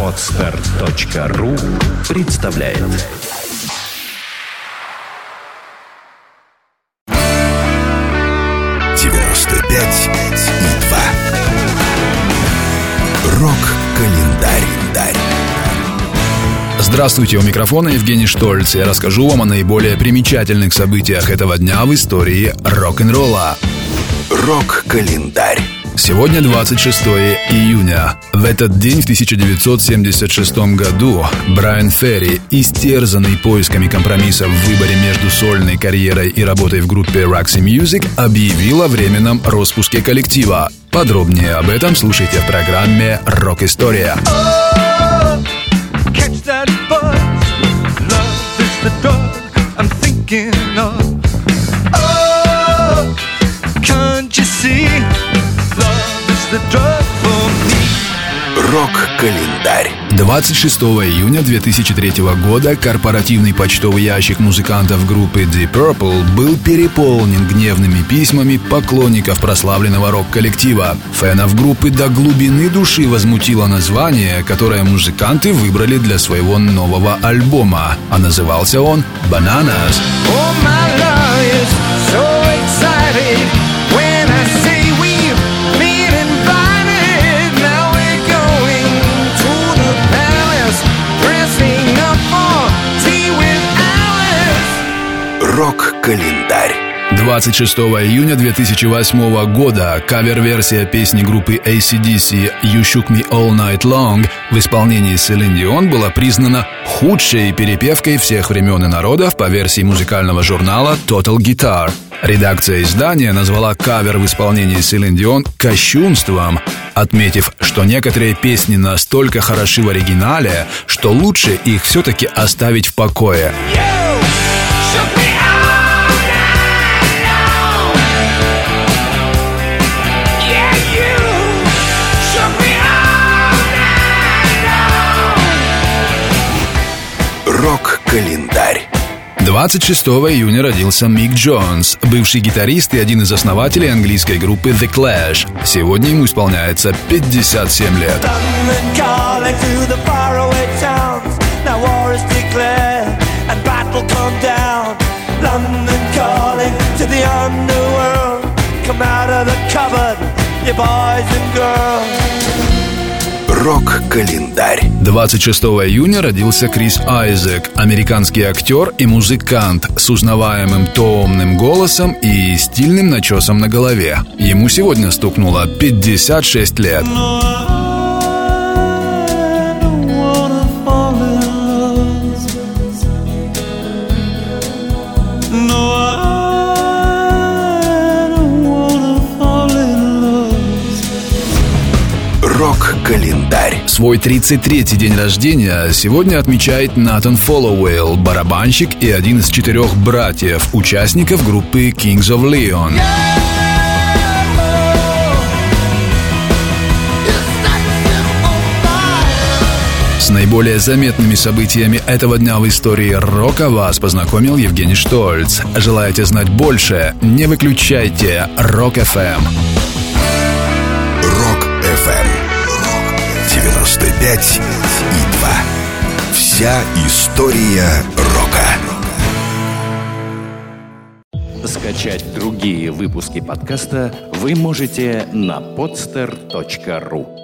Отстар.ру представляет девяносто пять и два. Рок-календарь. Здравствуйте, у микрофона Евгений Штольц. Я расскажу вам о наиболее примечательных событиях этого дня в истории рок-н-ролла. Рок-календарь. Сегодня 26 июня. В этот день в 1976 году Брайан Ферри, истерзанный поисками компромисса в выборе между сольной карьерой и работой в группе Roxy Music, объявил о временном распуске коллектива. Подробнее об этом слушайте в программе «Рок-история». catch Рок-календарь. 26 июня 2003 года корпоративный почтовый ящик музыкантов группы Deep Purple был переполнен гневными письмами поклонников прославленного рок-коллектива. Фенов группы до глубины души возмутило название, которое музыканты выбрали для своего нового альбома, а назывался он «Bananas». Oh, my love is so excited Рок-календарь. 26 июня 2008 года кавер-версия песни группы ACDC «You Shook Me All Night Long» в исполнении Селин Дион была признана худшей перепевкой всех времен и народов по версии музыкального журнала Total Guitar. Редакция издания назвала кавер в исполнении Селин Дион кощунством, отметив, что некоторые песни настолько хороши в оригинале, что лучше их все-таки оставить в покое. Shook Рок-календарь. 26 июня родился Мик Джонс, бывший гитарист и один из основателей английской группы The Clash. Сегодня ему исполняется 57 лет. Come out of the cupboard, you boys and girls. Рок-календарь. 26 июня родился Крис Айзек, американский актер и музыкант с узнаваемым томным голосом и стильным начесом на голове. Ему сегодня стукнуло 56 лет. Рок-календарь. Свой 33-й день рождения сегодня отмечает Натан Фоллоуилл, барабанщик и один из четырех братьев, участников группы Kings of Leon. С наиболее заметными событиями этого дня в истории рока вас познакомил Евгений Штольц. Желаете знать больше? Не выключайте. Rock FM. 95 и 2. Вся история рока. Скачать другие выпуски подкаста вы можете на podster.ru